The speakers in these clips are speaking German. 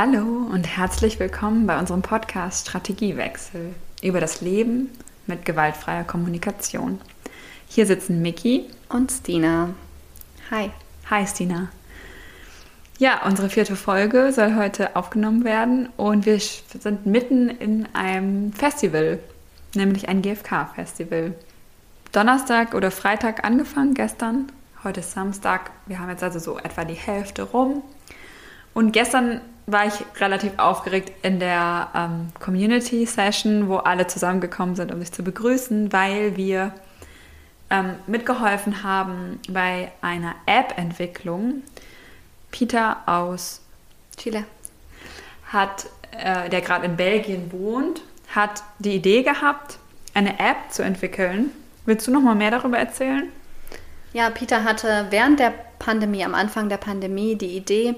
Hallo und herzlich willkommen bei unserem Podcast Strategiewechsel über das Leben mit gewaltfreier Kommunikation. Hier sitzen Miki und Stina. Hi. Hi Stina. Ja, unsere vierte Folge soll heute aufgenommen werden und wir sind mitten in einem Festival, nämlich ein GFK-Festival. Donnerstag oder Freitag angefangen, gestern. Heute ist Samstag. Wir haben jetzt also so etwa die Hälfte rum. Und gestern war ich relativ aufgeregt in der ähm, Community Session, wo alle zusammengekommen sind, um sich zu begrüßen, weil wir ähm, mitgeholfen haben bei einer App-Entwicklung. Peter aus Chile hat, äh, der gerade in Belgien wohnt, hat die Idee gehabt, eine App zu entwickeln. Willst du noch mal mehr darüber erzählen? Ja, Peter hatte während der Pandemie, am Anfang der Pandemie, die Idee,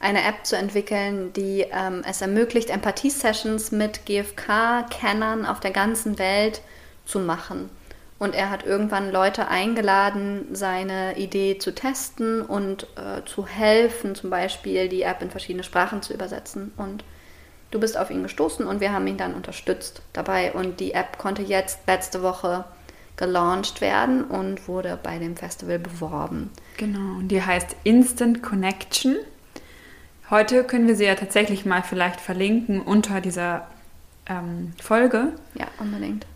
eine App zu entwickeln, die ähm, es ermöglicht, Empathie-Sessions mit GFK-Kennern auf der ganzen Welt zu machen. Und er hat irgendwann Leute eingeladen, seine Idee zu testen und äh, zu helfen, zum Beispiel die App in verschiedene Sprachen zu übersetzen. Und du bist auf ihn gestoßen und wir haben ihn dann unterstützt dabei. Und die App konnte jetzt letzte Woche gelauncht werden und wurde bei dem Festival beworben. Genau, und die heißt Instant Connection. Heute können wir sie ja tatsächlich mal vielleicht verlinken unter dieser ähm, Folge. Ja, unbedingt.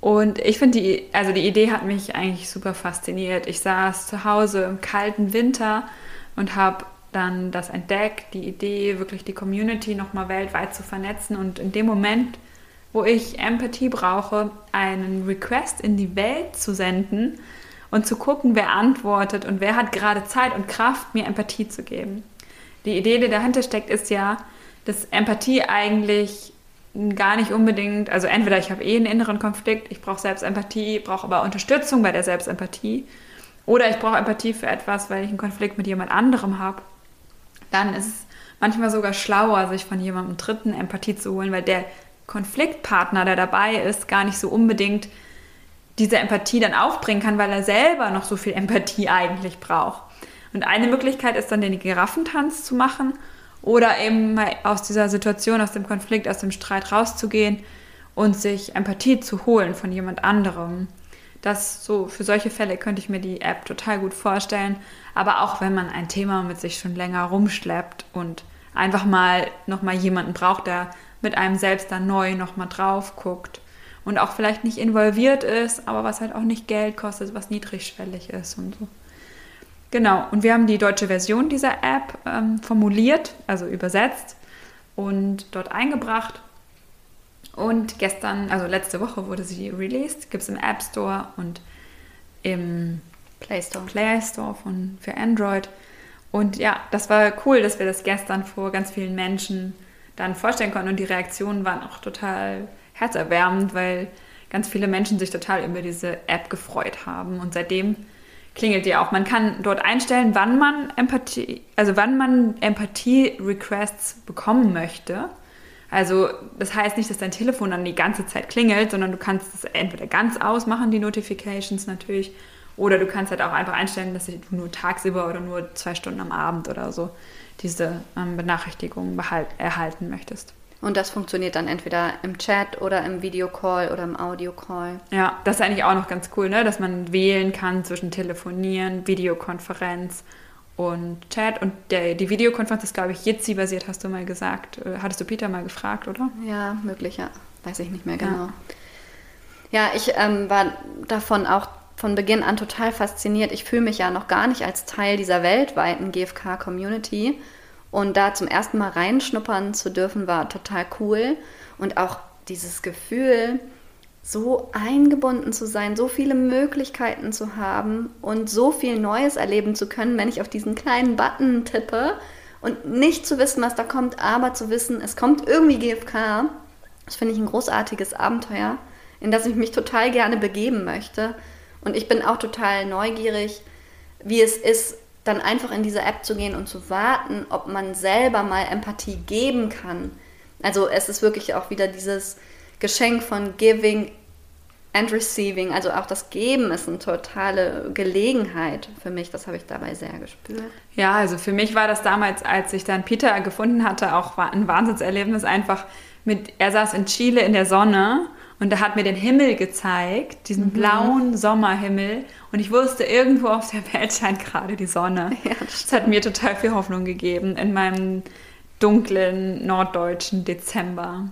Und ich finde die, also die Idee hat mich eigentlich super fasziniert. Ich saß zu Hause im kalten Winter und habe dann das entdeckt, die Idee, wirklich die Community nochmal weltweit zu vernetzen. Und in dem Moment, wo ich Empathie brauche, einen Request in die Welt zu senden und zu gucken, wer antwortet und wer hat gerade Zeit und Kraft, mir Empathie zu geben die Idee, die dahinter steckt, ist ja, dass Empathie eigentlich gar nicht unbedingt, also entweder ich habe eh einen inneren Konflikt, ich brauche Selbstempathie, brauche aber Unterstützung bei der Selbstempathie, oder ich brauche Empathie für etwas, weil ich einen Konflikt mit jemand anderem habe. Dann ist es manchmal sogar schlauer, sich von jemandem Dritten Empathie zu holen, weil der Konfliktpartner, der dabei ist, gar nicht so unbedingt diese Empathie dann aufbringen kann, weil er selber noch so viel Empathie eigentlich braucht. Und eine Möglichkeit ist dann den Giraffentanz zu machen oder eben mal aus dieser Situation, aus dem Konflikt, aus dem Streit rauszugehen und sich Empathie zu holen von jemand anderem. Das so für solche Fälle könnte ich mir die App total gut vorstellen, aber auch wenn man ein Thema mit sich schon länger rumschleppt und einfach mal noch mal jemanden braucht, der mit einem selbst dann neu noch mal drauf guckt und auch vielleicht nicht involviert ist, aber was halt auch nicht Geld kostet, was niedrigschwellig ist und so. Genau, und wir haben die deutsche Version dieser App ähm, formuliert, also übersetzt und dort eingebracht. Und gestern, also letzte Woche wurde sie released, gibt es im App Store und im Play Store, Play Store von, für Android. Und ja, das war cool, dass wir das gestern vor ganz vielen Menschen dann vorstellen konnten. Und die Reaktionen waren auch total herzerwärmend, weil ganz viele Menschen sich total über diese App gefreut haben. Und seitdem klingelt die auch. Man kann dort einstellen, wann man Empathie, also wann man Empathie-Requests bekommen möchte. Also das heißt nicht, dass dein Telefon dann die ganze Zeit klingelt, sondern du kannst es entweder ganz ausmachen, die Notifications natürlich, oder du kannst halt auch einfach einstellen, dass du nur tagsüber oder nur zwei Stunden am Abend oder so diese ähm, Benachrichtigungen erhalten möchtest. Und das funktioniert dann entweder im Chat oder im Videocall oder im Audiocall. Ja, das ist eigentlich auch noch ganz cool, ne? dass man wählen kann zwischen Telefonieren, Videokonferenz und Chat. Und der, die Videokonferenz ist, glaube ich, Jitsi-basiert, hast du mal gesagt. Äh, hattest du Peter mal gefragt, oder? Ja, möglich, ja. Weiß ich nicht mehr genau. Ja, ja ich ähm, war davon auch von Beginn an total fasziniert. Ich fühle mich ja noch gar nicht als Teil dieser weltweiten GFK-Community und da zum ersten Mal reinschnuppern zu dürfen, war total cool. Und auch dieses Gefühl, so eingebunden zu sein, so viele Möglichkeiten zu haben und so viel Neues erleben zu können, wenn ich auf diesen kleinen Button tippe und nicht zu wissen, was da kommt, aber zu wissen, es kommt irgendwie GFK. Das finde ich ein großartiges Abenteuer, in das ich mich total gerne begeben möchte. Und ich bin auch total neugierig, wie es ist, dann einfach in diese App zu gehen und zu warten, ob man selber mal Empathie geben kann. Also es ist wirklich auch wieder dieses Geschenk von Giving and Receiving, also auch das Geben ist eine totale Gelegenheit für mich. Das habe ich dabei sehr gespürt. Ja, also für mich war das damals, als ich dann Peter gefunden hatte, auch ein Wahnsinnserlebnis. Einfach mit, er saß in Chile in der Sonne und er hat mir den Himmel gezeigt, diesen mhm. blauen Sommerhimmel. Und ich wusste, irgendwo auf der Welt scheint gerade die Sonne. Ja, das, das hat mir total viel Hoffnung gegeben in meinem dunklen norddeutschen Dezember.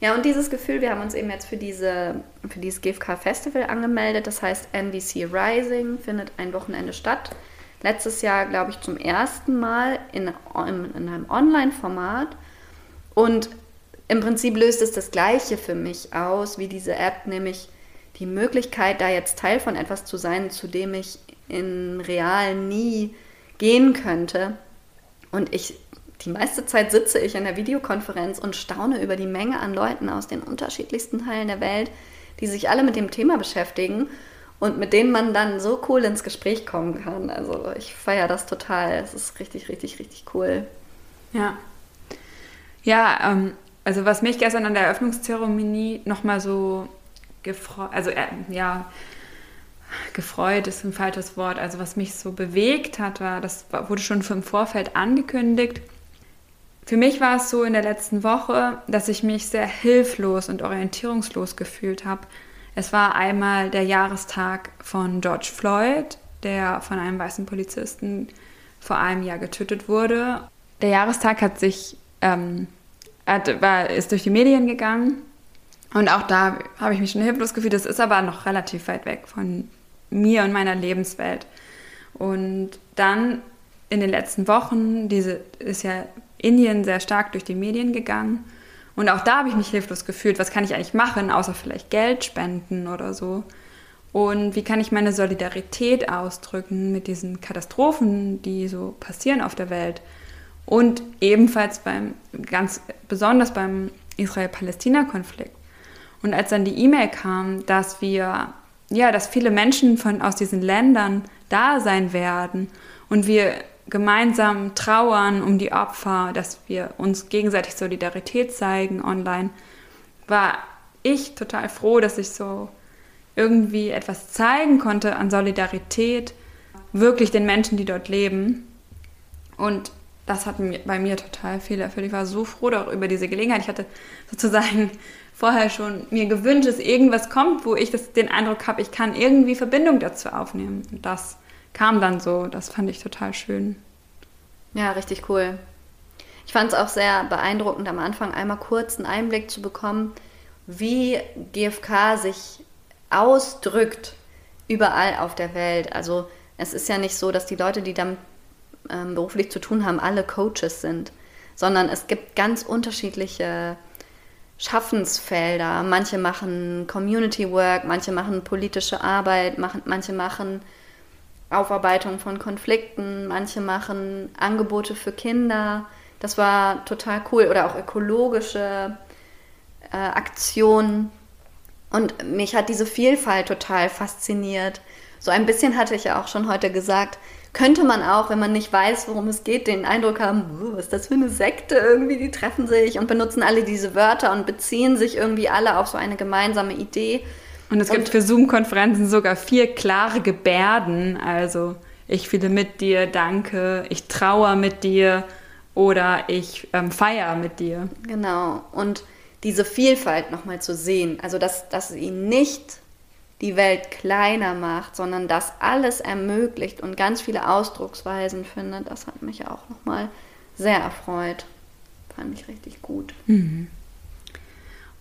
Ja, und dieses Gefühl, wir haben uns eben jetzt für, diese, für dieses GFK Festival angemeldet. Das heißt, NBC Rising findet ein Wochenende statt. Letztes Jahr, glaube ich, zum ersten Mal in, in, in einem Online-Format. Und im Prinzip löst es das Gleiche für mich aus wie diese App, nämlich die Möglichkeit, da jetzt Teil von etwas zu sein, zu dem ich in real nie gehen könnte. Und ich die meiste Zeit sitze ich in der Videokonferenz und staune über die Menge an Leuten aus den unterschiedlichsten Teilen der Welt, die sich alle mit dem Thema beschäftigen und mit denen man dann so cool ins Gespräch kommen kann. Also ich feiere das total. Es ist richtig, richtig, richtig cool. Ja. Ja, ähm, also was mich gestern an der Eröffnungszeremonie nochmal so gefreut, also äh, ja, gefreut ist ein falsches Wort, also was mich so bewegt hat, war, das wurde schon im Vorfeld angekündigt, für mich war es so in der letzten Woche, dass ich mich sehr hilflos und orientierungslos gefühlt habe. Es war einmal der Jahrestag von George Floyd, der von einem weißen Polizisten vor einem Jahr getötet wurde. Der Jahrestag hat sich ähm, hat, war, ist durch die Medien gegangen und auch da habe ich mich schon hilflos gefühlt. Das ist aber noch relativ weit weg von mir und meiner Lebenswelt. Und dann in den letzten Wochen, diese ist ja Indien sehr stark durch die Medien gegangen. Und auch da habe ich mich hilflos gefühlt. Was kann ich eigentlich machen, außer vielleicht Geld spenden oder so? Und wie kann ich meine Solidarität ausdrücken mit diesen Katastrophen, die so passieren auf der Welt? Und ebenfalls beim, ganz besonders beim Israel-Palästina-Konflikt. Und als dann die E-Mail kam, dass wir, ja, dass viele Menschen von, aus diesen Ländern da sein werden und wir gemeinsam trauern um die Opfer, dass wir uns gegenseitig Solidarität zeigen online, war ich total froh, dass ich so irgendwie etwas zeigen konnte an Solidarität, wirklich den Menschen, die dort leben. Und das hat bei mir total viel erfüllt. Ich war so froh über diese Gelegenheit. Ich hatte sozusagen vorher schon mir gewünscht, dass irgendwas kommt, wo ich das, den Eindruck habe, ich kann irgendwie Verbindung dazu aufnehmen. Und das kam dann so. Das fand ich total schön. Ja, richtig cool. Ich fand es auch sehr beeindruckend, am Anfang einmal kurz einen Einblick zu bekommen, wie GFK sich ausdrückt überall auf der Welt. Also es ist ja nicht so, dass die Leute, die damit ähm, beruflich zu tun haben, alle Coaches sind, sondern es gibt ganz unterschiedliche Schaffensfelder. Manche machen Community Work, manche machen politische Arbeit, machen, manche machen Aufarbeitung von Konflikten, manche machen Angebote für Kinder. Das war total cool. Oder auch ökologische äh, Aktionen. Und mich hat diese Vielfalt total fasziniert. So ein bisschen hatte ich ja auch schon heute gesagt, könnte man auch, wenn man nicht weiß, worum es geht, den Eindruck haben, was ist das für eine Sekte irgendwie, die treffen sich und benutzen alle diese Wörter und beziehen sich irgendwie alle auf so eine gemeinsame Idee. Und es gibt für Zoom-Konferenzen sogar vier klare Gebärden. Also ich fühle mit dir, danke, ich trauere mit dir oder ich ähm, feiere mit dir. Genau. Und diese Vielfalt nochmal zu sehen, also dass, dass sie nicht die Welt kleiner macht, sondern das alles ermöglicht und ganz viele Ausdrucksweisen findet, das hat mich auch nochmal sehr erfreut. Fand ich richtig gut. Mhm.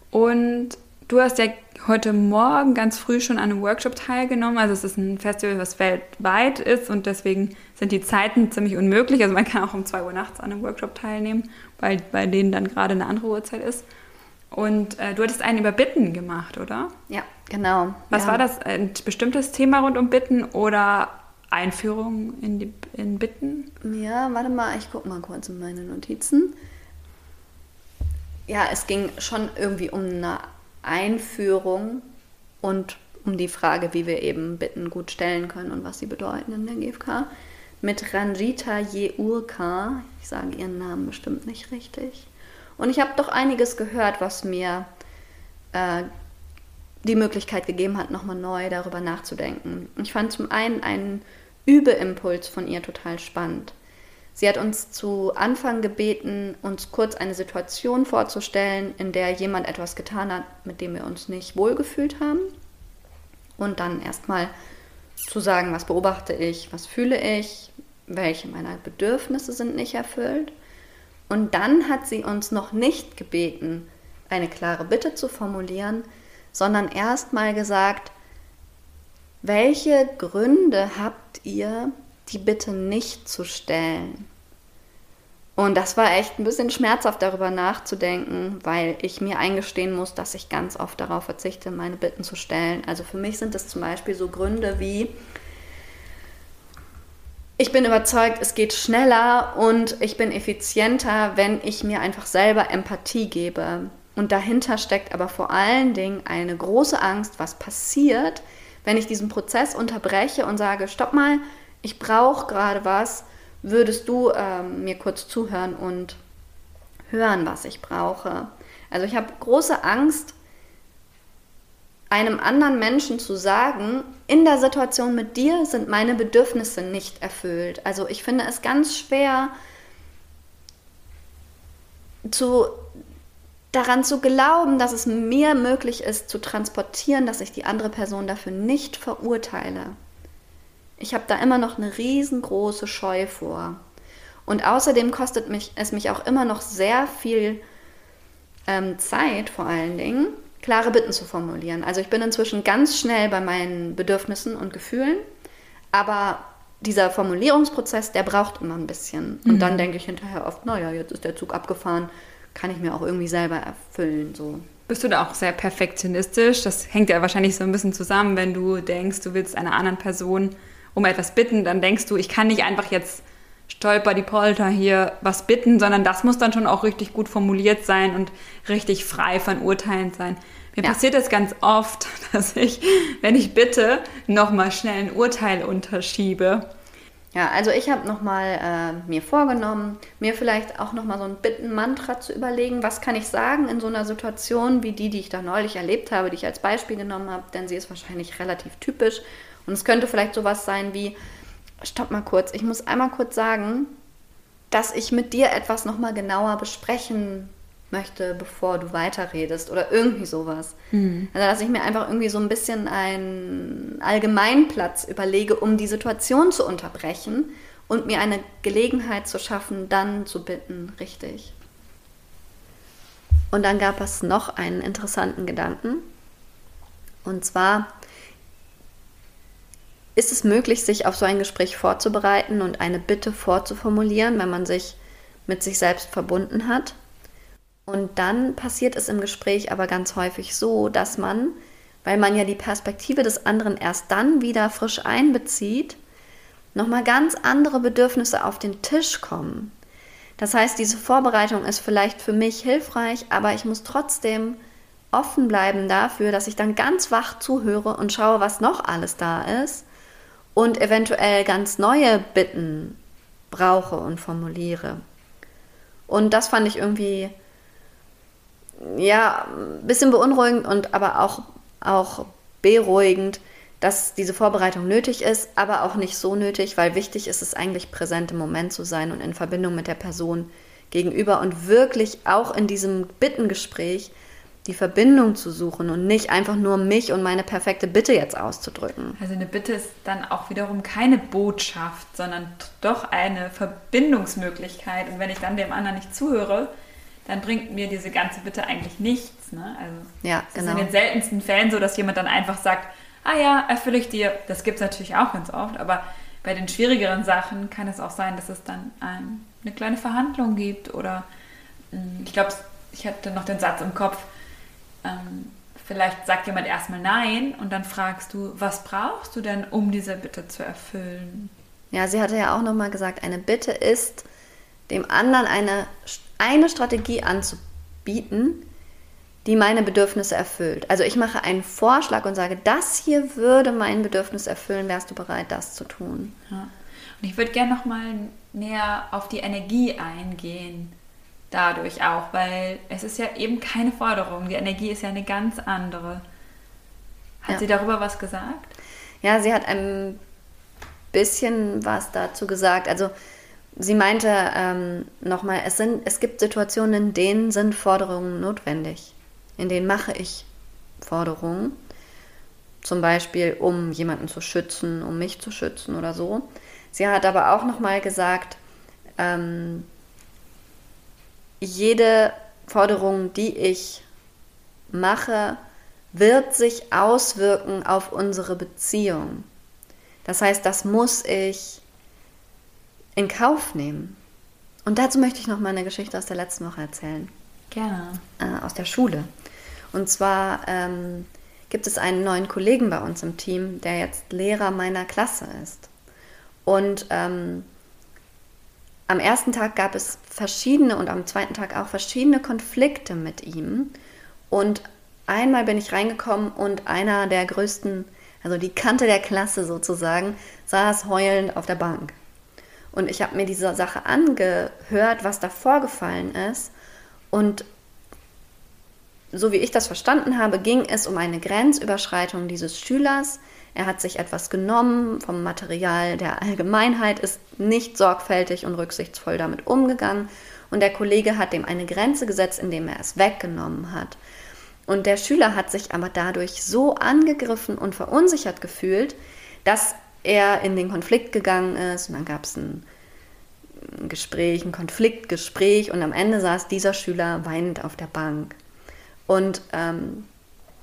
Und Du hast ja heute Morgen ganz früh schon an einem Workshop teilgenommen. Also es ist ein Festival, was weltweit ist und deswegen sind die Zeiten ziemlich unmöglich. Also man kann auch um 2 Uhr nachts an einem Workshop teilnehmen, weil bei denen dann gerade eine andere Uhrzeit ist. Und äh, du hattest einen über Bitten gemacht, oder? Ja, genau. Was ja. war das? Ein bestimmtes Thema rund um Bitten oder Einführung in, die, in Bitten? Ja, warte mal, ich gucke mal kurz in meine Notizen. Ja, es ging schon irgendwie um eine Einführung und um die Frage, wie wir eben Bitten gut stellen können und was sie bedeuten in der GfK, mit Ranjita Yeurka. Ich sage ihren Namen bestimmt nicht richtig. Und ich habe doch einiges gehört, was mir äh, die Möglichkeit gegeben hat, nochmal neu darüber nachzudenken. Ich fand zum einen einen Übeimpuls von ihr total spannend. Sie hat uns zu Anfang gebeten, uns kurz eine Situation vorzustellen, in der jemand etwas getan hat, mit dem wir uns nicht wohlgefühlt haben. Und dann erstmal zu sagen, was beobachte ich, was fühle ich, welche meiner Bedürfnisse sind nicht erfüllt. Und dann hat sie uns noch nicht gebeten, eine klare Bitte zu formulieren, sondern erstmal gesagt, welche Gründe habt ihr, die Bitte nicht zu stellen? Und das war echt ein bisschen schmerzhaft darüber nachzudenken, weil ich mir eingestehen muss, dass ich ganz oft darauf verzichte, meine Bitten zu stellen. Also für mich sind es zum Beispiel so Gründe wie, ich bin überzeugt, es geht schneller und ich bin effizienter, wenn ich mir einfach selber Empathie gebe. Und dahinter steckt aber vor allen Dingen eine große Angst, was passiert, wenn ich diesen Prozess unterbreche und sage, stopp mal, ich brauche gerade was, würdest du ähm, mir kurz zuhören und hören, was ich brauche. Also ich habe große Angst, einem anderen Menschen zu sagen, in der Situation mit dir sind meine Bedürfnisse nicht erfüllt. Also ich finde es ganz schwer zu daran zu glauben, dass es mir möglich ist zu transportieren, dass ich die andere Person dafür nicht verurteile. Ich habe da immer noch eine riesengroße Scheu vor. Und außerdem kostet mich, es mich auch immer noch sehr viel ähm, Zeit, vor allen Dingen, klare Bitten zu formulieren. Also ich bin inzwischen ganz schnell bei meinen Bedürfnissen und Gefühlen, aber dieser Formulierungsprozess, der braucht immer ein bisschen. Und mhm. dann denke ich hinterher oft, naja, jetzt ist der Zug abgefahren, kann ich mir auch irgendwie selber erfüllen. So. Bist du da auch sehr perfektionistisch? Das hängt ja wahrscheinlich so ein bisschen zusammen, wenn du denkst, du willst einer anderen Person um etwas bitten, dann denkst du, ich kann nicht einfach jetzt stolper die Polter hier was bitten, sondern das muss dann schon auch richtig gut formuliert sein und richtig frei von Urteilen sein. Mir ja. passiert es ganz oft, dass ich, wenn ich bitte, nochmal schnell ein Urteil unterschiebe. Ja, also ich habe nochmal äh, mir vorgenommen, mir vielleicht auch nochmal so ein Bitten-Mantra zu überlegen, was kann ich sagen in so einer Situation wie die, die ich da neulich erlebt habe, die ich als Beispiel genommen habe, denn sie ist wahrscheinlich relativ typisch. Und es könnte vielleicht sowas sein wie, stopp mal kurz, ich muss einmal kurz sagen, dass ich mit dir etwas nochmal genauer besprechen möchte, bevor du weiterredest oder irgendwie sowas. Mhm. Also dass ich mir einfach irgendwie so ein bisschen einen Allgemeinplatz überlege, um die Situation zu unterbrechen und mir eine Gelegenheit zu schaffen, dann zu bitten, richtig. Und dann gab es noch einen interessanten Gedanken. Und zwar ist es möglich, sich auf so ein Gespräch vorzubereiten und eine Bitte vorzuformulieren, wenn man sich mit sich selbst verbunden hat. Und dann passiert es im Gespräch aber ganz häufig so, dass man, weil man ja die Perspektive des anderen erst dann wieder frisch einbezieht, nochmal ganz andere Bedürfnisse auf den Tisch kommen. Das heißt, diese Vorbereitung ist vielleicht für mich hilfreich, aber ich muss trotzdem offen bleiben dafür, dass ich dann ganz wach zuhöre und schaue, was noch alles da ist und eventuell ganz neue Bitten brauche und formuliere. Und das fand ich irgendwie ja, ein bisschen beunruhigend und aber auch, auch beruhigend, dass diese Vorbereitung nötig ist, aber auch nicht so nötig, weil wichtig ist es eigentlich präsent im Moment zu sein und in Verbindung mit der Person gegenüber und wirklich auch in diesem Bittengespräch die Verbindung zu suchen und nicht einfach nur mich und meine perfekte Bitte jetzt auszudrücken. Also eine Bitte ist dann auch wiederum keine Botschaft, sondern doch eine Verbindungsmöglichkeit. Und wenn ich dann dem anderen nicht zuhöre, dann bringt mir diese ganze Bitte eigentlich nichts. Ne? Also ja, es genau. ist in den seltensten Fällen so, dass jemand dann einfach sagt, ah ja, erfülle ich dir. Das gibt es natürlich auch ganz oft, aber bei den schwierigeren Sachen kann es auch sein, dass es dann ein, eine kleine Verhandlung gibt oder hm, ich glaube, ich hatte noch den Satz im Kopf, ähm, vielleicht sagt jemand erstmal Nein und dann fragst du, was brauchst du denn, um diese Bitte zu erfüllen? Ja, sie hatte ja auch nochmal gesagt, eine Bitte ist, dem anderen eine eine Strategie anzubieten, die meine Bedürfnisse erfüllt. Also ich mache einen Vorschlag und sage, das hier würde mein Bedürfnis erfüllen, wärst du bereit, das zu tun. Ja. Und ich würde gerne noch mal näher auf die Energie eingehen, dadurch auch, weil es ist ja eben keine Forderung. Die Energie ist ja eine ganz andere. Hat Ja. sie darüber was gesagt? Ja, sie hat ein bisschen was dazu gesagt. Also sie meinte ähm, nochmal, es, es gibt Situationen, in denen sind Forderungen notwendig. In denen mache ich Forderungen. Zum Beispiel, um jemanden zu schützen, um mich zu schützen oder so. Sie hat aber auch nochmal gesagt, ähm, jede Forderung, die ich mache, wird sich auswirken auf unsere Beziehung. Das heißt, das muss ich in Kauf nehmen. Und dazu möchte ich noch mal eine Geschichte aus der letzten Woche erzählen, Gerne. äh, aus der Schule. Und zwar ähm, gibt es einen neuen Kollegen bei uns im Team, der jetzt Lehrer meiner Klasse ist. Und ähm, am ersten Tag gab es verschiedene und am zweiten Tag auch verschiedene Konflikte mit ihm. Und einmal bin ich reingekommen und einer der größten, also die Kante der Klasse sozusagen, saß heulend auf der Bank. Und ich habe mir diese Sache angehört, was da vorgefallen ist. Und so wie ich das verstanden habe, ging es um eine Grenzüberschreitung dieses Schülers. Er hat sich etwas genommen vom Material der Allgemeinheit, ist nicht sorgfältig und rücksichtsvoll damit umgegangen. Und der Kollege hat dem eine Grenze gesetzt, indem er es weggenommen hat. Und der Schüler hat sich aber dadurch so angegriffen und verunsichert gefühlt, dass er in den Konflikt gegangen ist. Und dann gab es ein Gespräch, ein Konfliktgespräch und am Ende saß dieser Schüler weinend auf der Bank. Und ähm,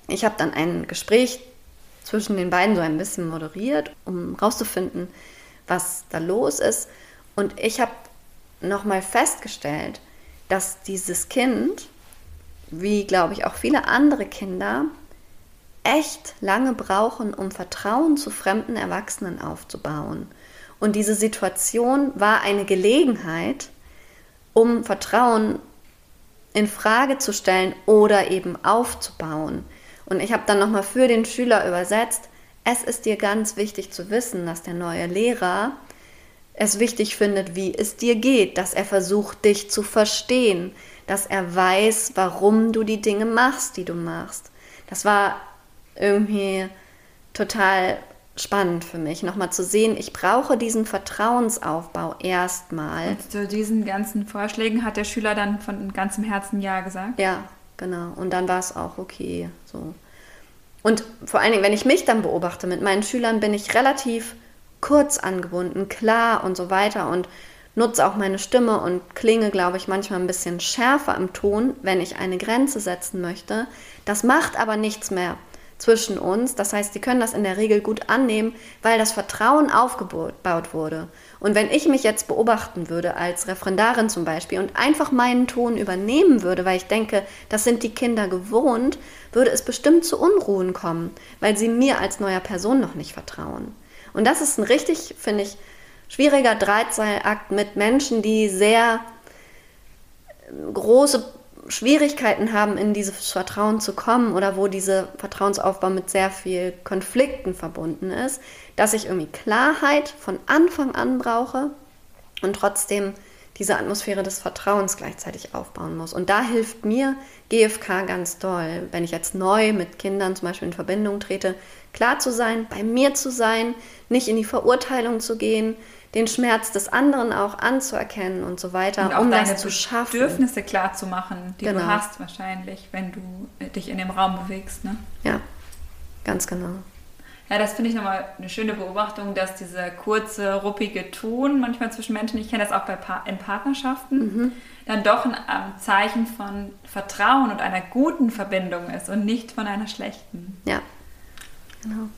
ich habe dann ein Gespräch zwischen den beiden so ein bisschen moderiert, um rauszufinden, was da los ist. Und ich habe nochmal festgestellt, dass dieses Kind, wie glaube ich auch viele andere Kinder, echt lange brauchen, um Vertrauen zu fremden Erwachsenen aufzubauen. Und diese Situation war eine Gelegenheit, um Vertrauen in Frage zu stellen oder eben aufzubauen. Und ich habe dann nochmal für den Schüler übersetzt, es ist dir ganz wichtig zu wissen, dass der neue Lehrer es wichtig findet, wie es dir geht, dass er versucht, dich zu verstehen, dass er weiß, warum du die Dinge machst, die du machst. Das war irgendwie total spannend für mich, nochmal zu sehen, ich brauche diesen Vertrauensaufbau erstmal. Und zu diesen ganzen Vorschlägen hat der Schüler dann von ganzem Herzen Ja gesagt. Ja, genau. Und dann war es auch okay. So. Und vor allen Dingen, wenn ich mich dann beobachte mit meinen Schülern, bin ich relativ kurz angebunden, klar und so weiter und nutze auch meine Stimme und klinge, glaube ich, manchmal ein bisschen schärfer im Ton, wenn ich eine Grenze setzen möchte. Das macht aber nichts mehr zwischen uns. Das heißt, die können das in der Regel gut annehmen, weil das Vertrauen aufgebaut wurde. Und wenn ich mich jetzt beobachten würde als Referendarin zum Beispiel und einfach meinen Ton übernehmen würde, weil ich denke, das sind die Kinder gewohnt, würde es bestimmt zu Unruhen kommen, weil sie mir als neuer Person noch nicht vertrauen. Und das ist ein richtig, finde ich, schwieriger Drahtseilakt mit Menschen, die sehr große Schwierigkeiten haben, in dieses Vertrauen zu kommen oder wo dieser Vertrauensaufbau mit sehr viel Konflikten verbunden ist, dass ich irgendwie Klarheit von Anfang an brauche und trotzdem diese Atmosphäre des Vertrauens gleichzeitig aufbauen muss. Und da hilft mir GFK ganz doll, wenn ich jetzt neu mit Kindern zum Beispiel in Verbindung trete, klar zu sein, bei mir zu sein, nicht in die Verurteilung zu gehen, den Schmerz des anderen auch anzuerkennen und so weiter, Und auch um deine das zu schaffen. Bedürfnisse klar zu machen, die Genau. du hast wahrscheinlich, wenn du dich in dem Raum bewegst. Ne? Ja, ganz genau. Ja, das finde ich nochmal eine schöne Beobachtung, dass dieser kurze, ruppige Ton manchmal zwischen Menschen, ich kenne das auch bei pa in Partnerschaften, Mhm. dann doch ein Zeichen von Vertrauen und einer guten Verbindung ist und nicht von einer schlechten. Ja, genau.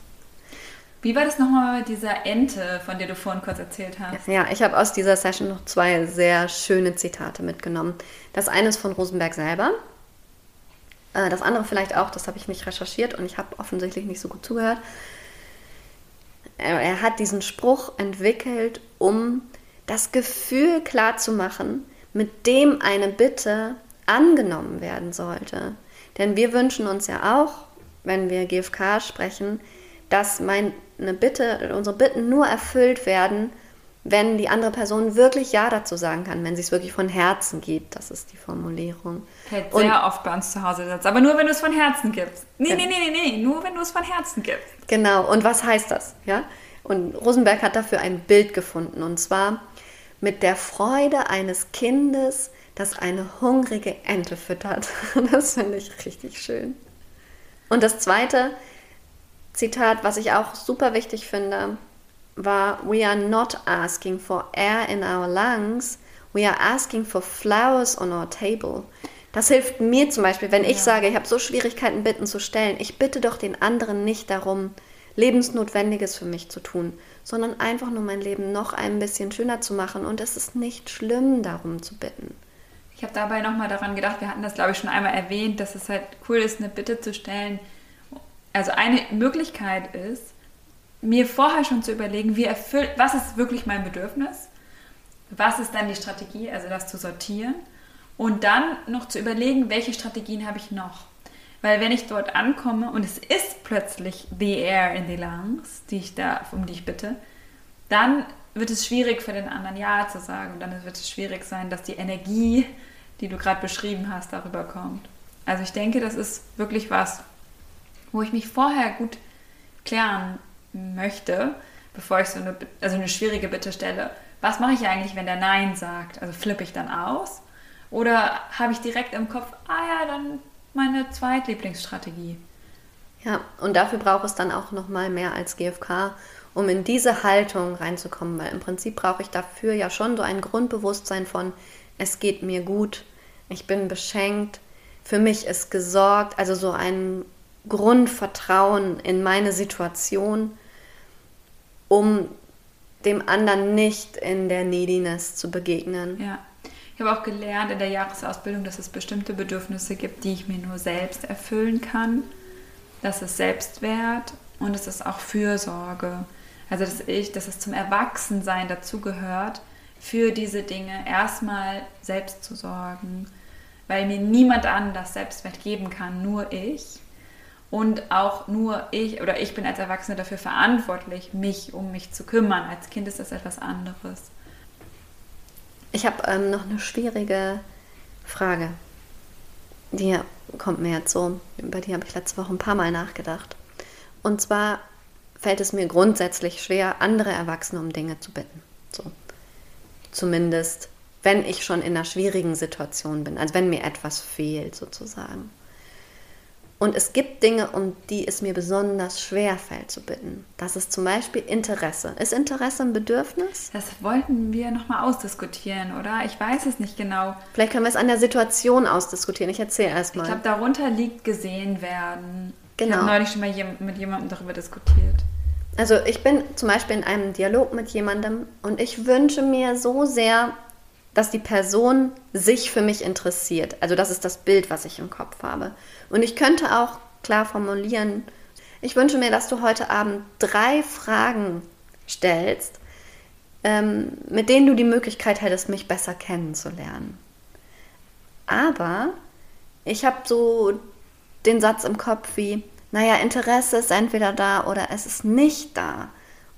Wie war das nochmal mit dieser Ente, von der du vorhin kurz erzählt hast? Ja, ich habe aus dieser Session noch zwei sehr schöne Zitate mitgenommen. Das eine ist von Rosenberg selber. Äh, Das andere vielleicht auch, das habe ich nicht recherchiert und ich habe offensichtlich nicht so gut zugehört. Er er hat diesen Spruch entwickelt, um das Gefühl klarzumachen, mit dem eine Bitte angenommen werden sollte. Denn wir wünschen uns ja auch, wenn wir GFK sprechen, dass meine Bitte, unsere Bitten nur erfüllt werden, wenn die andere Person wirklich Ja dazu sagen kann, wenn sie es wirklich von Herzen gibt. Das ist die Formulierung. Fällt sehr und, oft bei uns zu Hause Satz. Aber nur, wenn du es von Herzen gibst. Nee, nee, nee, nee, nee. Nur, wenn du es von Herzen gibst. Genau. Und was heißt das? Ja? Und Rosenberg hat dafür ein Bild gefunden. Und zwar mit der Freude eines Kindes, das eine hungrige Ente füttert. Das finde ich richtig schön. Und das zweite Zitat, was ich auch super wichtig finde, war We are not asking for air in our lungs, we are asking for flowers on our table. Das hilft mir zum Beispiel, wenn ja. ich sage, ich habe so Schwierigkeiten, Bitten zu stellen. Ich bitte doch den anderen nicht darum, Lebensnotwendiges für mich zu tun, sondern einfach nur mein Leben noch ein bisschen schöner zu machen. Und es ist nicht schlimm, darum zu bitten. Ich habe dabei nochmal daran gedacht, wir hatten das, glaube ich, schon einmal erwähnt, dass es halt cool ist, eine Bitte zu stellen. Also eine Möglichkeit ist, mir vorher schon zu überlegen, wie erfüllt, was ist wirklich mein Bedürfnis, was ist dann die Strategie, also das zu sortieren und dann noch zu überlegen, welche Strategien habe ich noch. Weil wenn ich dort ankomme und es ist plötzlich the air in the lungs, die ich da, um die ich bitte, dann wird es schwierig für den anderen Ja zu sagen. Und dann wird es schwierig sein, dass die Energie, die du gerade beschrieben hast, darüber kommt. Also ich denke, das ist wirklich was, wo ich mich vorher gut klären möchte, bevor ich so eine, also eine schwierige Bitte stelle, was mache ich eigentlich, wenn der Nein sagt? Also flippe ich dann aus? Oder habe ich direkt im Kopf, ah ja, dann meine Zweitlieblingsstrategie? Ja, und dafür braucht es dann auch nochmal mehr als GFK, um in diese Haltung reinzukommen, weil im Prinzip brauche ich dafür ja schon so ein Grundbewusstsein von, es geht mir gut, ich bin beschenkt, für mich ist gesorgt, also so ein Grundvertrauen in meine Situation um dem anderen nicht in der Neediness zu begegnen. Ja. Ich habe auch gelernt in der Jahresausbildung, dass es bestimmte Bedürfnisse gibt, die ich mir nur selbst erfüllen kann. Das ist Selbstwert und es ist auch Fürsorge. Also dass ich, dass es zum Erwachsensein dazugehört, für diese Dinge erstmal selbst zu sorgen, weil mir niemand anders Selbstwert geben kann, nur ich und auch nur ich oder ich bin als Erwachsene dafür verantwortlich, mich um mich zu kümmern. Als Kind ist das etwas anderes. Ich habe ähm, noch eine schwierige Frage. Die kommt mir jetzt so, über die habe ich letzte Woche ein paar Mal nachgedacht. Und zwar fällt es mir grundsätzlich schwer, andere Erwachsene um Dinge zu bitten. So. Zumindest, wenn ich schon in einer schwierigen Situation bin, also wenn mir etwas fehlt sozusagen. Und es gibt Dinge, um die es mir besonders schwer fällt zu bitten. Das ist zum Beispiel Interesse. Ist Interesse ein Bedürfnis? Das wollten wir nochmal ausdiskutieren, oder? Ich weiß es nicht genau. Vielleicht können wir es an der Situation ausdiskutieren. Ich erzähle erstmal. Ich glaube, darunter liegt gesehen werden. Genau. Ich habe neulich schon mal mit jemandem darüber diskutiert. Also ich bin zum Beispiel in einem Dialog mit jemandem und ich wünsche mir so sehr, dass die Person sich für mich interessiert. Also das ist das Bild, was ich im Kopf habe. Und ich könnte auch klar formulieren, ich wünsche mir, dass du heute Abend drei Fragen stellst, ähm, mit denen du die Möglichkeit hättest, mich besser kennenzulernen. Aber ich habe so den Satz im Kopf wie, naja, Interesse ist entweder da oder es ist nicht da.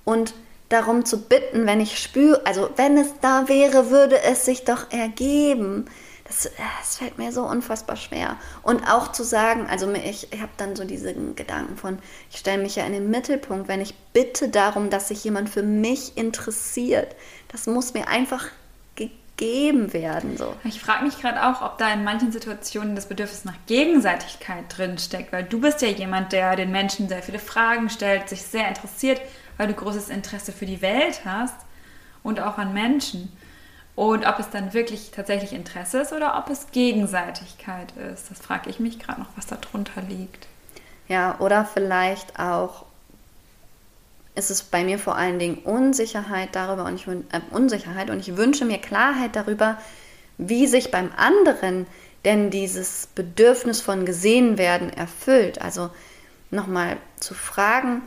Und darum zu bitten, wenn ich spüre, also wenn es da wäre, würde es sich doch ergeben. Das, das fällt mir so unfassbar schwer. Und auch zu sagen, also ich, ich habe dann so diesen Gedanken von, ich stelle mich ja in den Mittelpunkt, wenn ich bitte darum, dass sich jemand für mich interessiert. Das muss mir einfach gegeben werden. So. Ich frage mich gerade auch, ob da in manchen Situationen das Bedürfnis nach Gegenseitigkeit drinsteckt, weil du bist ja jemand, der den Menschen sehr viele Fragen stellt, sich sehr interessiert weil du großes Interesse für die Welt hast und auch an Menschen. Und ob es dann wirklich tatsächlich Interesse ist oder ob es Gegenseitigkeit ist, das frage ich mich gerade noch, was da drunter liegt. Ja, oder vielleicht auch ist es bei mir vor allen Dingen Unsicherheit darüber und ich, äh, Unsicherheit und ich wünsche mir Klarheit darüber, wie sich beim anderen denn dieses Bedürfnis von gesehen werden erfüllt. Also nochmal zu fragen,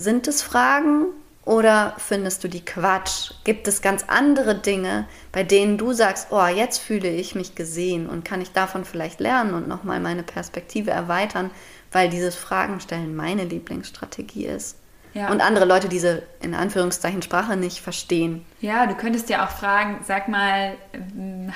sind es Fragen oder findest du die Quatsch? Gibt es ganz andere Dinge, bei denen du sagst, oh, jetzt fühle ich mich gesehen und kann ich davon vielleicht lernen und nochmal meine Perspektive erweitern, weil dieses Fragenstellen meine Lieblingsstrategie ist? Ja. Und andere Leute diese in Anführungszeichen Sprache nicht verstehen. Ja, du könntest ja auch fragen, sag mal,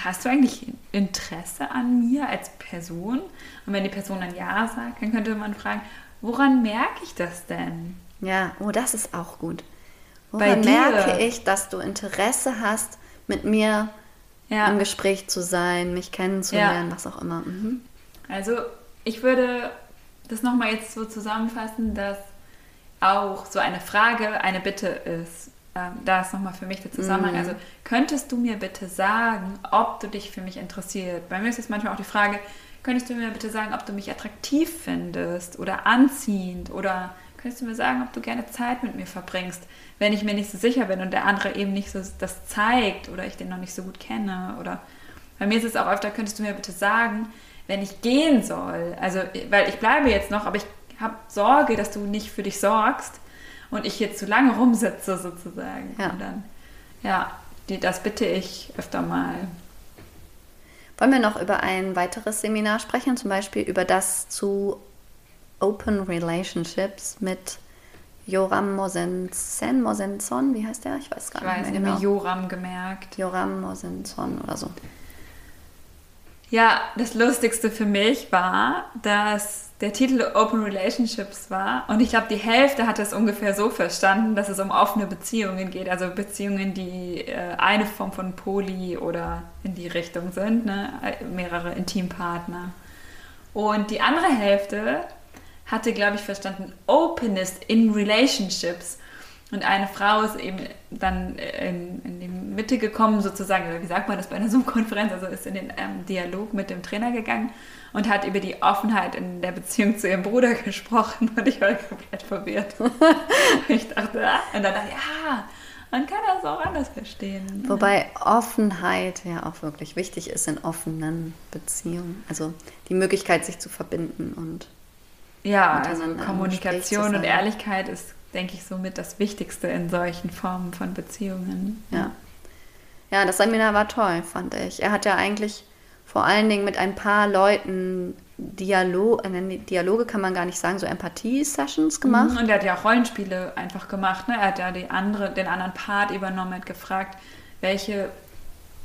hast du eigentlich Interesse an mir als Person? Und wenn die Person dann Ja sagt, dann könnte man fragen, woran merke ich das denn? Ja, oh, das ist auch gut. Woran merke ich, dass du Interesse hast, mit mir ja. im Gespräch zu sein, mich kennenzulernen, ja. was auch immer. Mhm. Also ich würde das nochmal jetzt so zusammenfassen, dass auch so eine Frage eine Bitte ist. Ähm, da ist nochmal für mich der Zusammenhang. Mhm. Also könntest du mir bitte sagen, ob du dich für mich interessiert? Bei mir ist es manchmal auch die Frage, könntest du mir bitte sagen, ob du mich attraktiv findest oder anziehend oder könntest du mir sagen, ob du gerne Zeit mit mir verbringst, wenn ich mir nicht so sicher bin und der andere eben nicht so das zeigt oder ich den noch nicht so gut kenne oder bei mir ist es auch öfter, könntest du mir bitte sagen, wenn ich gehen soll, also weil ich bleibe jetzt noch, aber ich habe Sorge, dass du nicht für dich sorgst und ich hier zu lange rumsitze sozusagen. Ja. Und dann, ja, die, das bitte ich öfter mal. Wollen wir noch über ein weiteres Seminar sprechen, zum Beispiel über das zu Open Relationships mit Joram Mosensen, Mosenson, wie heißt der? Ich weiß gar ich nicht weiß, mehr genau. Joram gemerkt. Joram Mosenson oder so. Ja, das Lustigste für mich war, dass der Titel Open Relationships war und ich glaube, die Hälfte hat es ungefähr so verstanden, dass es um offene Beziehungen geht, also Beziehungen, die äh, eine Form von Poly oder in die Richtung sind, ne? mehrere Intimpartner. Und die andere Hälfte hatte, glaube ich, verstanden Openness in Relationships. Und eine Frau ist eben dann in, in die Mitte gekommen, sozusagen, wie sagt man das bei einer Zoom-Konferenz, also ist in den ähm, Dialog mit dem Trainer gegangen und hat über die Offenheit in der Beziehung zu ihrem Bruder gesprochen und ich war komplett verwirrt. ich dachte, ah. und dann dachte ich, ja, man kann das auch anders verstehen. Wobei Offenheit ja auch wirklich wichtig ist in offenen Beziehungen. Also die Möglichkeit, sich zu verbinden und ja, also Kommunikation und Ehrlichkeit ist, denke ich, somit das Wichtigste in solchen Formen von Beziehungen. Ja. Ja, das Seminar war toll, fand ich. Er hat ja eigentlich vor allen Dingen mit ein paar Leuten Dialog, äh, Dialoge kann man gar nicht sagen, so Empathie-Sessions gemacht. Mhm, und er hat ja auch Rollenspiele einfach gemacht. Ne? Er hat ja die andere, den anderen Part übernommen, hat gefragt, welche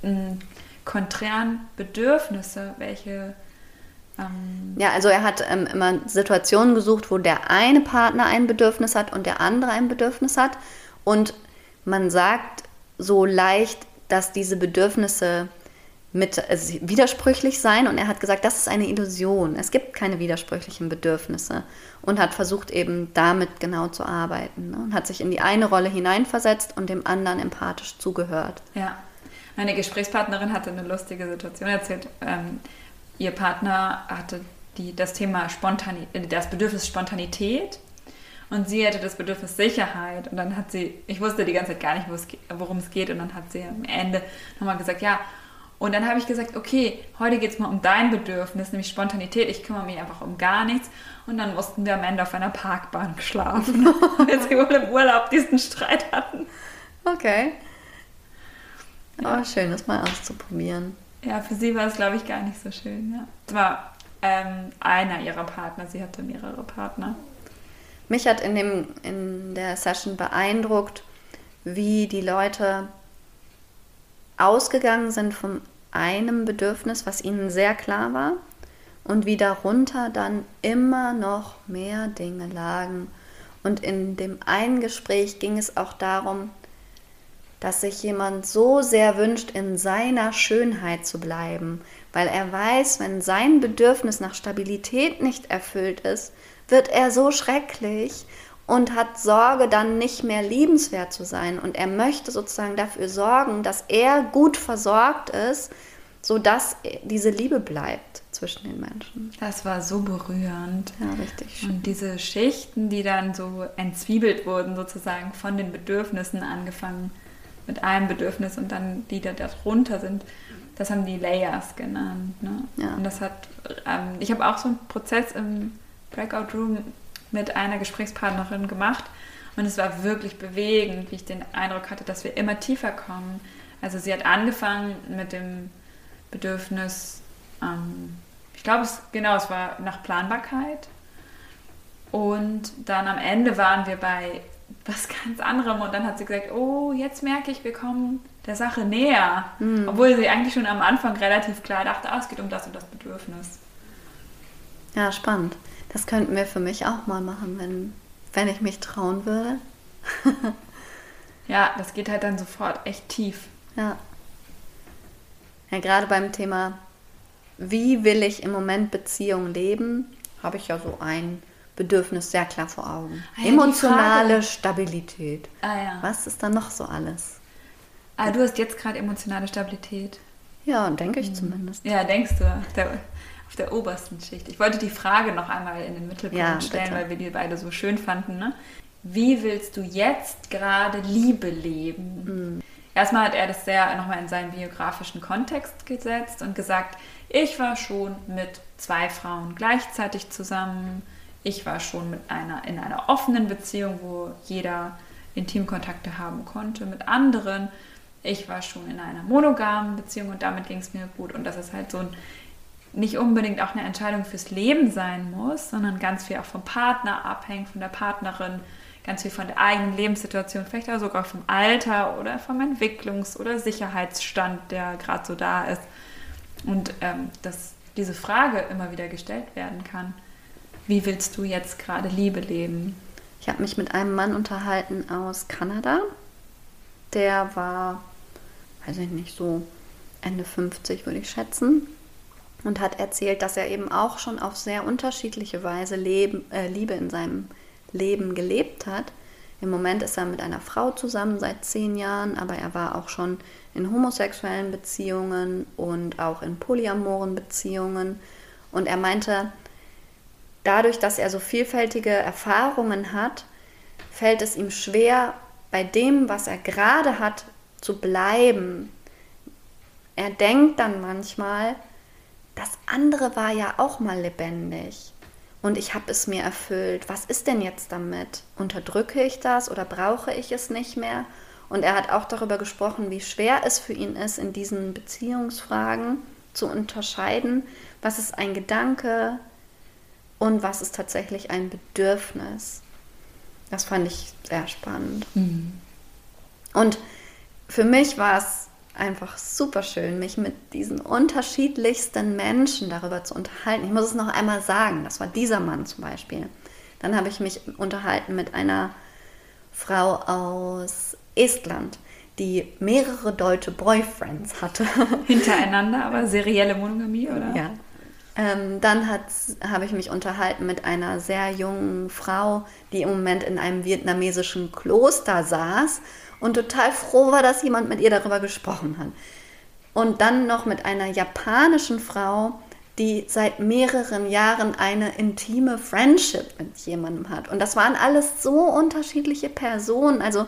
mh, konträren Bedürfnisse, welche ja, also er hat ähm, immer Situationen gesucht, wo der eine Partner ein Bedürfnis hat und der andere ein Bedürfnis hat. Und man sagt so leicht, dass diese Bedürfnisse mit also widersprüchlich seien. Und er hat gesagt, das ist eine Illusion. Es gibt keine widersprüchlichen Bedürfnisse. Und hat versucht eben damit genau zu arbeiten. Ne? Und hat sich in die eine Rolle hineinversetzt und dem anderen empathisch zugehört. Ja. Meine Gesprächspartnerin hatte eine lustige Situation erzählt. Ähm, ihr Partner hatte die, das Thema Spontani äh, das Bedürfnis Spontanität und sie hatte das Bedürfnis Sicherheit und dann hat sie, ich wusste die ganze Zeit gar nicht, worum es geht und dann hat sie am Ende nochmal gesagt, ja, und dann habe ich gesagt, okay, heute geht es mal um dein Bedürfnis, nämlich Spontanität. Ich kümmere mich einfach um gar nichts. Und dann mussten wir am Ende auf einer Parkbank schlafen, weil sie wohl im Urlaub diesen Streit hatten. Okay. Ja. Oh, schön, das mal auszuprobieren. Ja, für sie war es, glaube ich, gar nicht so schön. Ja. Es war ähm, einer ihrer Partner. Sie hatte mehrere Partner. Mich hat in, dem, in der Session beeindruckt, wie die Leute ausgegangen sind von einem Bedürfnis, was ihnen sehr klar war, und wie darunter dann immer noch mehr Dinge lagen. Und in dem einen Gespräch ging es auch darum, dass sich jemand so sehr wünscht, in seiner Schönheit zu bleiben, weil er weiß, wenn sein Bedürfnis nach Stabilität nicht erfüllt ist, wird er so schrecklich und hat Sorge, dann nicht mehr liebenswert zu sein. Und er möchte sozusagen dafür sorgen, dass er gut versorgt ist, sodass diese Liebe bleibt zwischen den Menschen. Das war so berührend. Ja, richtig schön. Und diese Schichten, die dann so entzwiebelt wurden, sozusagen von den Bedürfnissen angefangen mit einem Bedürfnis und dann die, die darunter sind, das haben die Layers genannt. Ne? Ja. Und das hat, ähm, ich habe auch so einen Prozess im Breakout Room mit einer Gesprächspartnerin gemacht und es war wirklich bewegend, wie ich den Eindruck hatte, dass wir immer tiefer kommen. Also sie hat angefangen mit dem Bedürfnis, ähm, ich glaube, es, genau, es war nach Planbarkeit. Und dann am Ende waren wir bei was ganz anderem. Und dann hat sie gesagt, oh, jetzt merke ich, wir kommen der Sache näher. Mhm. Obwohl sie eigentlich schon am Anfang relativ klar dachte, ah, es geht um das und das Bedürfnis. Ja, spannend. Das könnten wir für mich auch mal machen, wenn, wenn ich mich trauen würde. ja, das geht halt dann sofort echt tief. Ja. Ja, gerade beim Thema, wie will ich im Moment Beziehung leben, habe ich ja so ein Bedürfnis sehr klar vor Augen. Ah, ja, emotionale Stabilität. Ah, ja. Was ist da noch so alles? Ah, du hast jetzt gerade emotionale Stabilität. Ja, denke ich mhm. zumindest. Ja, denkst du. Auf der, auf der, obersten Schicht. Ich wollte die Frage noch einmal in den Mittelpunkt ja, stellen, bitte. weil wir die beide so schön fanden. Ne? Wie willst du jetzt gerade Liebe leben? Mhm. Erstmal hat er das sehr nochmal in seinen biografischen Kontext gesetzt und gesagt, ich war schon mit zwei Frauen gleichzeitig zusammen ich war schon mit einer, in einer offenen Beziehung, wo jeder Intimkontakte haben konnte mit anderen. Ich war schon in einer monogamen Beziehung und damit ging es mir gut. Und das ist halt so ein, nicht unbedingt auch eine Entscheidung fürs Leben sein muss, sondern ganz viel auch vom Partner abhängt, von der Partnerin, ganz viel von der eigenen Lebenssituation, vielleicht auch sogar vom Alter oder vom Entwicklungs- oder Sicherheitsstand, der gerade so da ist. Und ähm, dass diese Frage immer wieder gestellt werden kann. Wie willst du jetzt gerade Liebe leben? Ich habe mich mit einem Mann unterhalten aus Kanada. Der war, weiß ich nicht, so Ende 50 würde ich schätzen. Und hat erzählt, dass er eben auch schon auf sehr unterschiedliche Weise Leben, äh, Liebe in seinem Leben gelebt hat. Im Moment ist er mit einer Frau zusammen seit zehn Jahren, aber er war auch schon in homosexuellen Beziehungen und auch in polyamoren Beziehungen. Und er meinte, dadurch, dass er so vielfältige Erfahrungen hat, fällt es ihm schwer, bei dem, was er gerade hat, zu bleiben. Er denkt dann manchmal, das andere war ja auch mal lebendig und ich habe es mir erfüllt. Was ist denn jetzt damit? Unterdrücke ich das oder brauche ich es nicht mehr? Und er hat auch darüber gesprochen, wie schwer es für ihn ist, in diesen Beziehungsfragen zu unterscheiden, was ist ein Gedanke, und was ist tatsächlich ein Bedürfnis. Das fand ich sehr spannend. Mhm. Und für mich war es einfach super schön, mich mit diesen unterschiedlichsten Menschen darüber zu unterhalten. Ich muss es noch einmal sagen, das war dieser Mann zum Beispiel. Dann habe ich mich unterhalten mit einer Frau aus Estland, die mehrere deutsche Boyfriends hatte. Hintereinander, aber serielle Monogamie, oder? Ja, ähm, dann habe ich mich unterhalten mit einer sehr jungen Frau, die im Moment in einem vietnamesischen Kloster saß und total froh war, dass jemand mit ihr darüber gesprochen hat. Und dann noch mit einer japanischen Frau, die seit mehreren Jahren eine intime Friendship mit jemandem hat. Und das waren alles so unterschiedliche Personen. Also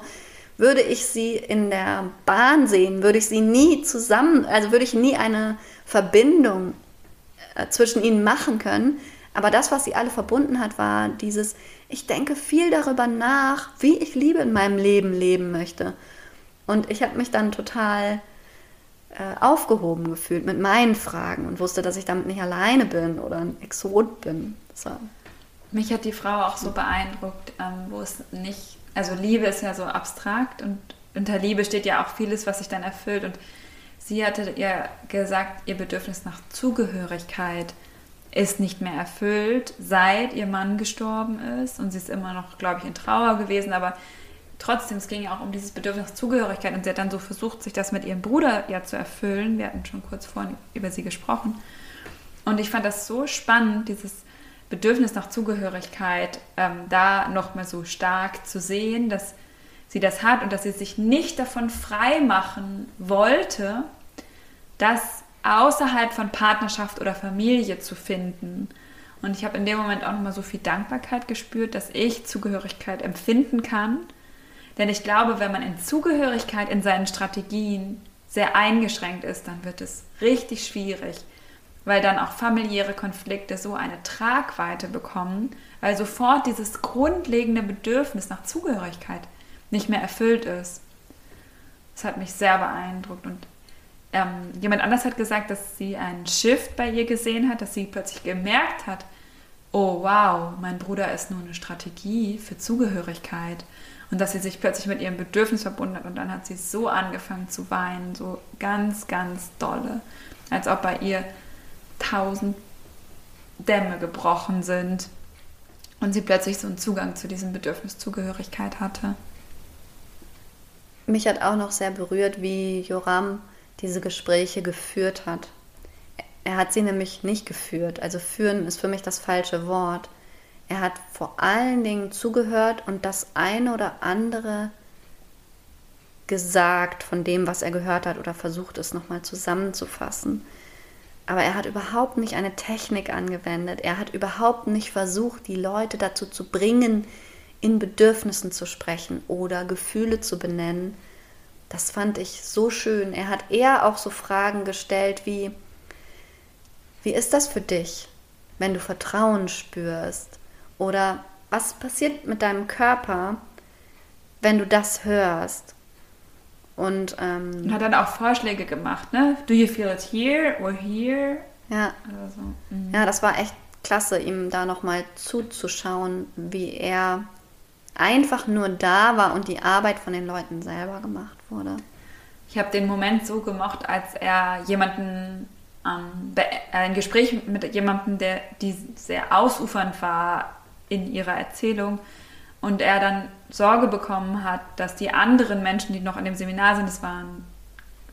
würde ich sie in der Bahn sehen, würde ich sie nie zusammen, also würde ich nie eine Verbindung zwischen ihnen machen können. Aber das, was sie alle verbunden hat, war dieses, ich denke viel darüber nach, wie ich Liebe in meinem Leben leben möchte. Und ich habe mich dann total äh, aufgehoben gefühlt mit meinen Fragen und wusste, dass ich damit nicht alleine bin oder ein Exot bin. So. Mich hat die Frau auch so beeindruckt, ähm, wo es nicht, also Liebe ist ja so abstrakt und unter Liebe steht ja auch vieles, was sich dann erfüllt und Sie hatte ihr gesagt, ihr Bedürfnis nach Zugehörigkeit ist nicht mehr erfüllt, seit ihr Mann gestorben ist. Und sie ist immer noch, glaube ich, in Trauer gewesen. Aber trotzdem, es ging ja auch um dieses Bedürfnis nach Zugehörigkeit. Und sie hat dann so versucht, sich das mit ihrem Bruder ja zu erfüllen. Wir hatten schon kurz vorhin über sie gesprochen. Und ich fand das so spannend, dieses Bedürfnis nach Zugehörigkeit ähm, da nochmal so stark zu sehen, dass sie das hat und dass sie sich nicht davon frei machen wollte, das außerhalb von Partnerschaft oder Familie zu finden. Und ich habe in dem Moment auch nochmal so viel Dankbarkeit gespürt, dass ich Zugehörigkeit empfinden kann. Denn ich glaube, wenn man in Zugehörigkeit in seinen Strategien sehr eingeschränkt ist, dann wird es richtig schwierig, weil dann auch familiäre Konflikte so eine Tragweite bekommen, weil sofort dieses grundlegende Bedürfnis nach Zugehörigkeit nicht mehr erfüllt ist. Das hat mich sehr beeindruckt. Und ähm, jemand anders hat gesagt, dass sie einen Shift bei ihr gesehen hat, dass sie plötzlich gemerkt hat, oh wow, mein Bruder ist nur eine Strategie für Zugehörigkeit. und dass sie sich plötzlich mit ihrem Bedürfnis verbunden hat und dann hat sie so angefangen zu weinen, so ganz, ganz dolle, als ob bei ihr tausend Dämme gebrochen sind und sie plötzlich so einen Zugang zu diesem Bedürfnis Zugehörigkeit hatte. Mich hat auch noch sehr berührt, wie Joram diese Gespräche geführt hat. Er hat sie nämlich nicht geführt. Also führen ist für mich das falsche Wort. Er hat vor allen Dingen zugehört und das eine oder andere gesagt von dem, was er gehört hat oder versucht es nochmal zusammenzufassen. Aber er hat überhaupt nicht eine Technik angewendet. Er hat überhaupt nicht versucht, die Leute dazu zu bringen, in Bedürfnissen zu sprechen oder Gefühle zu benennen. Das fand ich so schön. Er hat eher auch so Fragen gestellt wie, wie ist das für dich, wenn du Vertrauen spürst? Oder was passiert mit deinem Körper, wenn du das hörst? Und, ähm, und hat dann auch Vorschläge gemacht, ne? Do you feel it here or here? Ja. So. Mhm. Ja, das war echt klasse, ihm da nochmal zuzuschauen, wie er einfach nur da war und die Arbeit von den Leuten selber gemacht wurde. Ich habe den Moment so gemocht, als er jemanden ähm, ein Gespräch mit jemandem, der die sehr ausufernd war in ihrer Erzählung und er dann Sorge bekommen hat, dass die anderen Menschen, die noch in dem Seminar sind, es waren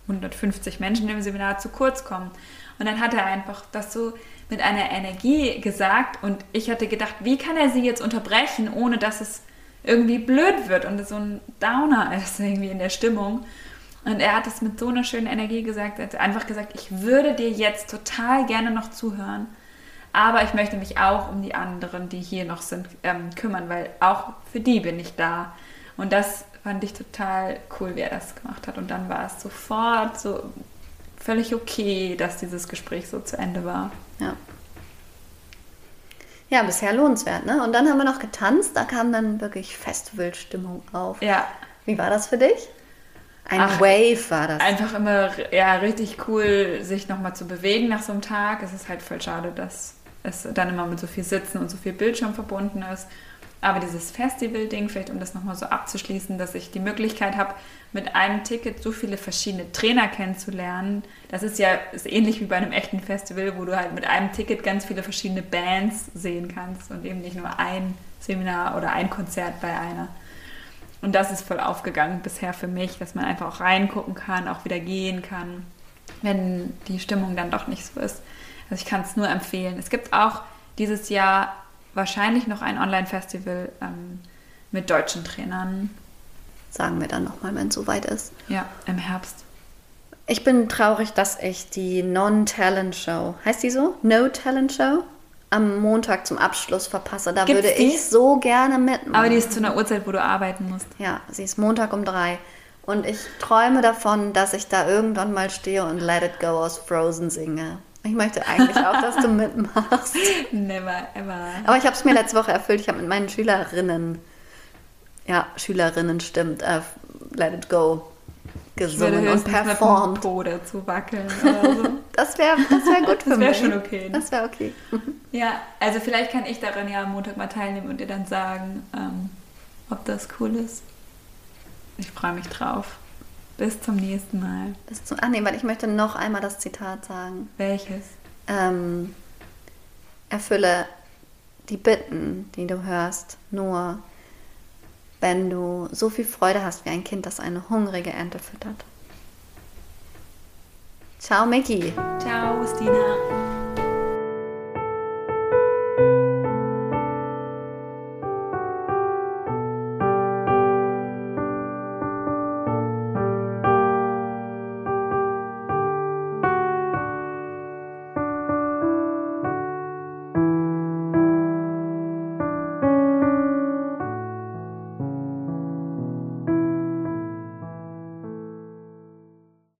150 Menschen im Seminar, zu kurz kommen. Und dann hat er einfach das so mit einer Energie gesagt und ich hatte gedacht, wie kann er sie jetzt unterbrechen, ohne dass es irgendwie blöd wird und so ein Downer ist irgendwie in der Stimmung. Und er hat es mit so einer schönen Energie gesagt, er hat einfach gesagt, ich würde dir jetzt total gerne noch zuhören, aber ich möchte mich auch um die anderen, die hier noch sind, ähm, kümmern, weil auch für die bin ich da. Und das fand ich total cool, wie er das gemacht hat. Und dann war es sofort so völlig okay, dass dieses Gespräch so zu Ende war. Ja. Ja, bisher lohnenswert, ne? Und dann haben wir noch getanzt, da kam dann wirklich Festivalstimmung auf. Ja. Wie war das für dich? Ein Ach, Wave war das. Einfach immer ja, richtig cool, sich nochmal zu bewegen nach so einem Tag. Es ist halt voll schade, dass es dann immer mit so viel Sitzen und so viel Bildschirm verbunden ist. Aber dieses Festival-Ding, vielleicht um das nochmal so abzuschließen, dass ich die Möglichkeit habe, mit einem Ticket so viele verschiedene Trainer kennenzulernen. Das ist ja ist ähnlich wie bei einem echten Festival, wo du halt mit einem Ticket ganz viele verschiedene Bands sehen kannst und eben nicht nur ein Seminar oder ein Konzert bei einer. Und das ist voll aufgegangen bisher für mich, dass man einfach auch reingucken kann, auch wieder gehen kann, wenn die Stimmung dann doch nicht so ist. Also ich kann es nur empfehlen. Es gibt auch dieses Jahr wahrscheinlich noch ein Online-Festival ähm, mit deutschen Trainern. Sagen wir dann nochmal, wenn es soweit ist. Ja, im Herbst. Ich bin traurig, dass ich die Non-Talent Show, heißt die so? No Talent Show? Am Montag zum Abschluss verpasse. Da Gibt's würde die? ich so gerne mitmachen. Aber die ist zu einer Uhrzeit, wo du arbeiten musst. Ja, sie ist Montag um drei. Und ich träume davon, dass ich da irgendwann mal stehe und Let It Go aus Frozen singe. Ich möchte eigentlich auch, dass du mitmachst. Never ever. Aber ich habe es mir letzte Woche erfüllt. Ich habe mit meinen Schülerinnen, ja, Schülerinnen stimmt, uh, Let It Go gesungen und performt. Mit Po dazu wackeln oder so. das wäre das wär gut für das wär mich. Das wäre schon okay. Das wäre okay. ja, also vielleicht kann ich daran ja am Montag mal teilnehmen und dir dann sagen, ähm, ob das cool ist. Ich freue mich drauf. Bis zum nächsten Mal. Bis zum, ah nee, weil ich möchte noch einmal das Zitat sagen. Welches? Ähm, erfülle die Bitten, die du hörst, nur wenn du so viel Freude hast wie ein Kind, das eine hungrige Ente füttert. Ciao, Mickey. Ciao, Stina.